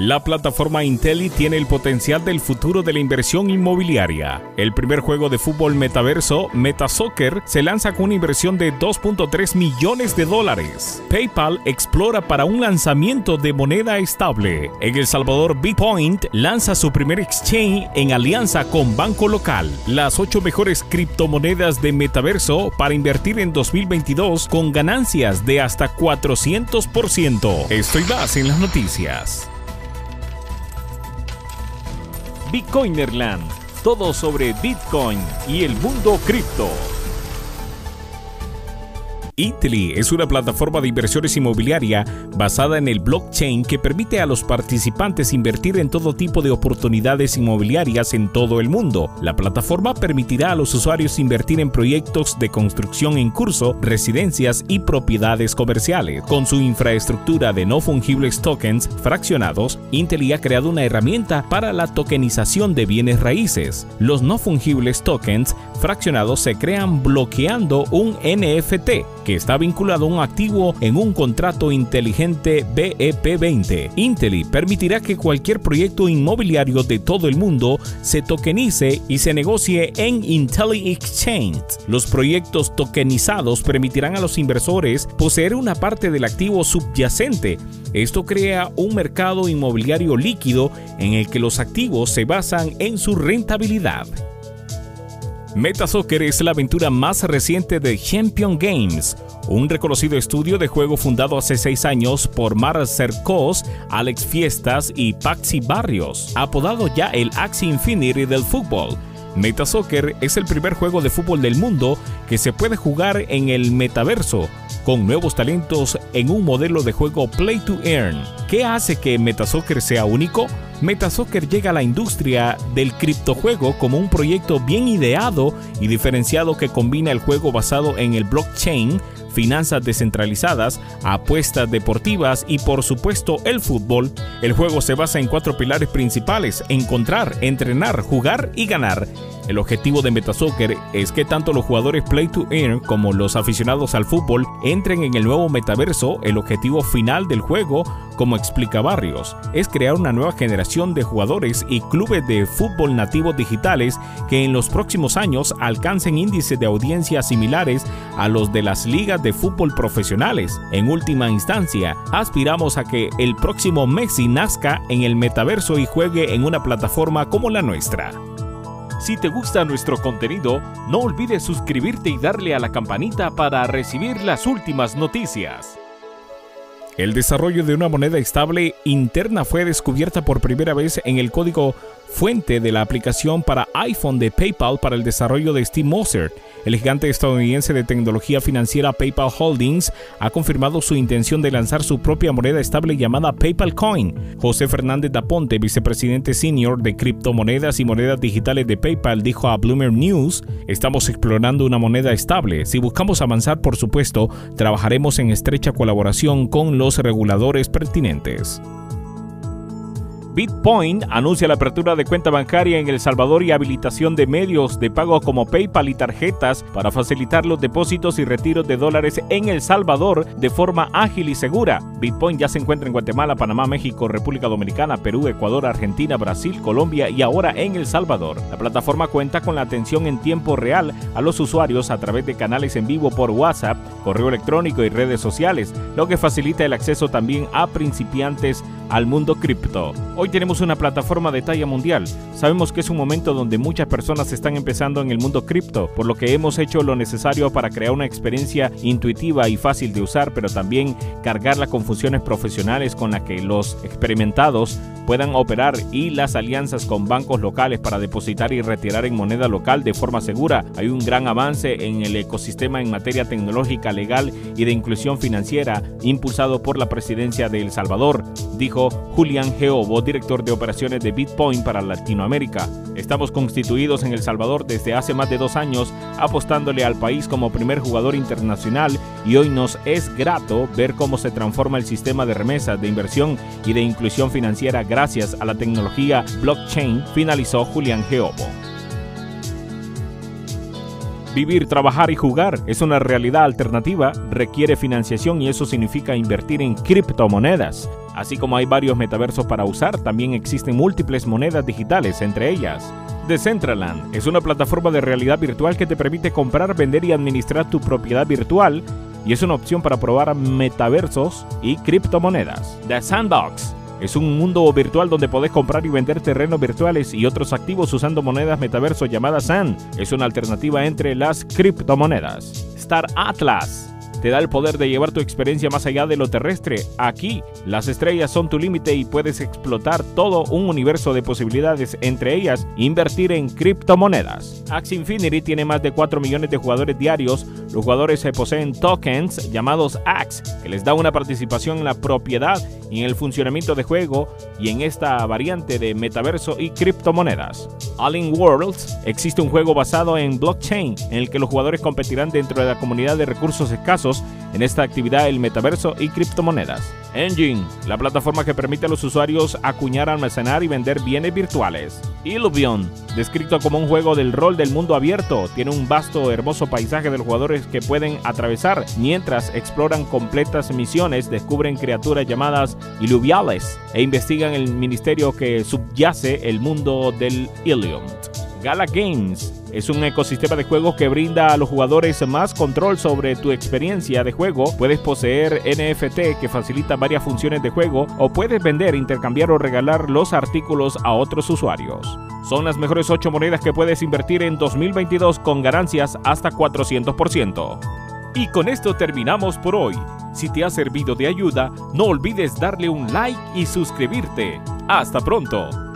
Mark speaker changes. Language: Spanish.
Speaker 1: La plataforma Intelli tiene el potencial del futuro de la inversión inmobiliaria. El primer juego de fútbol metaverso, MetaSoccer, se lanza con una inversión de 2.3 millones de dólares. PayPal explora para un lanzamiento de moneda estable. En El Salvador, Bitpoint lanza su primer exchange en alianza con Banco Local. Las ocho mejores criptomonedas de metaverso para invertir en 2022 con ganancias de hasta 400%. Estoy más en las noticias. Bitcoinerland, todo sobre Bitcoin y el mundo cripto. Italy es una plataforma de inversiones inmobiliaria basada en el blockchain que permite a los participantes invertir en todo tipo de oportunidades inmobiliarias en todo el mundo. La plataforma permitirá a los usuarios invertir en proyectos de construcción en curso, residencias y propiedades comerciales. Con su infraestructura de no fungibles tokens fraccionados, Italy ha creado una herramienta para la tokenización de bienes raíces. Los no fungibles tokens fraccionados se crean bloqueando un NFT que está vinculado a un activo en un contrato inteligente BEP20. Inteli permitirá que cualquier proyecto inmobiliario de todo el mundo se tokenice y se negocie en Intelli Exchange. Los proyectos tokenizados permitirán a los inversores poseer una parte del activo subyacente. Esto crea un mercado inmobiliario líquido en el que los activos se basan en su rentabilidad. MetaSoccer es la aventura más reciente de Champion Games, un reconocido estudio de juego fundado hace seis años por Mar Cercos, Alex Fiestas y Paxi Barrios, apodado ya el Axie Infinity del fútbol. MetaSoccer es el primer juego de fútbol del mundo que se puede jugar en el metaverso, con nuevos talentos en un modelo de juego Play to Earn. ¿Qué hace que MetaSoccer sea único? Metasoccer llega a la industria del criptojuego como un proyecto bien ideado y diferenciado que combina el juego basado en el blockchain, finanzas descentralizadas, apuestas deportivas y por supuesto el fútbol. El juego se basa en cuatro pilares principales, encontrar, entrenar, jugar y ganar. El objetivo de Metasoccer es que tanto los jugadores Play to Earn como los aficionados al fútbol entren en el nuevo metaverso. El objetivo final del juego, como explica Barrios, es crear una nueva generación de jugadores y clubes de fútbol nativos digitales que en los próximos años alcancen índices de audiencia similares a los de las ligas de fútbol profesionales. En última instancia, aspiramos a que el próximo Messi nazca en el metaverso y juegue en una plataforma como la nuestra. Si te gusta nuestro contenido, no olvides suscribirte y darle a la campanita para recibir las últimas noticias. El desarrollo de una moneda estable interna fue descubierta por primera vez en el código fuente de la aplicación para iPhone de PayPal para el desarrollo de Steve Moser. El gigante estadounidense de tecnología financiera PayPal Holdings ha confirmado su intención de lanzar su propia moneda estable llamada PayPal Coin. José Fernández Daponte, vicepresidente senior de criptomonedas y monedas digitales de PayPal, dijo a Bloomer News, estamos explorando una moneda estable. Si buscamos avanzar, por supuesto, trabajaremos en estrecha colaboración con los reguladores pertinentes. Bitpoint anuncia la apertura de cuenta bancaria en El Salvador y habilitación de medios de pago como PayPal y tarjetas para facilitar los depósitos y retiros de dólares en El Salvador de forma ágil y segura. Bitpoint ya se encuentra en Guatemala, Panamá, México, República Dominicana, Perú, Ecuador, Argentina, Brasil, Colombia y ahora en El Salvador. La plataforma cuenta con la atención en tiempo real a los usuarios a través de canales en vivo por WhatsApp, correo electrónico y redes sociales, lo que facilita el acceso también a principiantes al mundo cripto. Hoy tenemos una plataforma de talla mundial. Sabemos que es un momento donde muchas personas están empezando en el mundo cripto, por lo que hemos hecho lo necesario para crear una experiencia intuitiva y fácil de usar, pero también cargarla con funciones profesionales con las que los experimentados puedan operar y las alianzas con bancos locales para depositar y retirar en moneda local de forma segura. Hay un gran avance en el ecosistema en materia tecnológica, legal y de inclusión financiera impulsado por la presidencia de El Salvador, dijo Julián Geobo, director de operaciones de Bitpoint para Latinoamérica. Estamos constituidos en El Salvador desde hace más de dos años, apostándole al país como primer jugador internacional y hoy nos es grato ver cómo se transforma el sistema de remesas, de inversión y de inclusión financiera gracias a la tecnología blockchain, finalizó Julián Geobo. Vivir, trabajar y jugar es una realidad alternativa, requiere financiación y eso significa invertir en criptomonedas. Así como hay varios metaversos para usar, también existen múltiples monedas digitales, entre ellas. Decentraland es una plataforma de realidad virtual que te permite comprar, vender y administrar tu propiedad virtual y es una opción para probar metaversos y criptomonedas. The Sandbox es un mundo virtual donde podés comprar y vender terrenos virtuales y otros activos usando monedas metaverso llamadas SAN. Es una alternativa entre las criptomonedas. Star Atlas te da el poder de llevar tu experiencia más allá de lo terrestre. Aquí, las estrellas son tu límite y puedes explotar todo un universo de posibilidades, entre ellas invertir en criptomonedas. Axie Infinity tiene más de 4 millones de jugadores diarios. Los jugadores se poseen tokens llamados AX, que les da una participación en la propiedad en el funcionamiento de juego y en esta variante de metaverso y criptomonedas. All in Worlds existe un juego basado en blockchain en el que los jugadores competirán dentro de la comunidad de recursos escasos en esta actividad el metaverso y criptomonedas. Engine, la plataforma que permite a los usuarios acuñar, almacenar y vender bienes virtuales. Illuvion, descrito como un juego del rol del mundo abierto, tiene un vasto, hermoso paisaje de los jugadores que pueden atravesar mientras exploran completas misiones, descubren criaturas llamadas iluviales e investigan el ministerio que subyace el mundo del Illium. Gala Games es un ecosistema de juegos que brinda a los jugadores más control sobre tu experiencia de juego. Puedes poseer NFT que facilita varias funciones de juego o puedes vender, intercambiar o regalar los artículos a otros usuarios. Son las mejores 8 monedas que puedes invertir en 2022 con ganancias hasta 400%. Y con esto terminamos por hoy. Si te ha servido de ayuda, no olvides darle un like y suscribirte. Hasta pronto.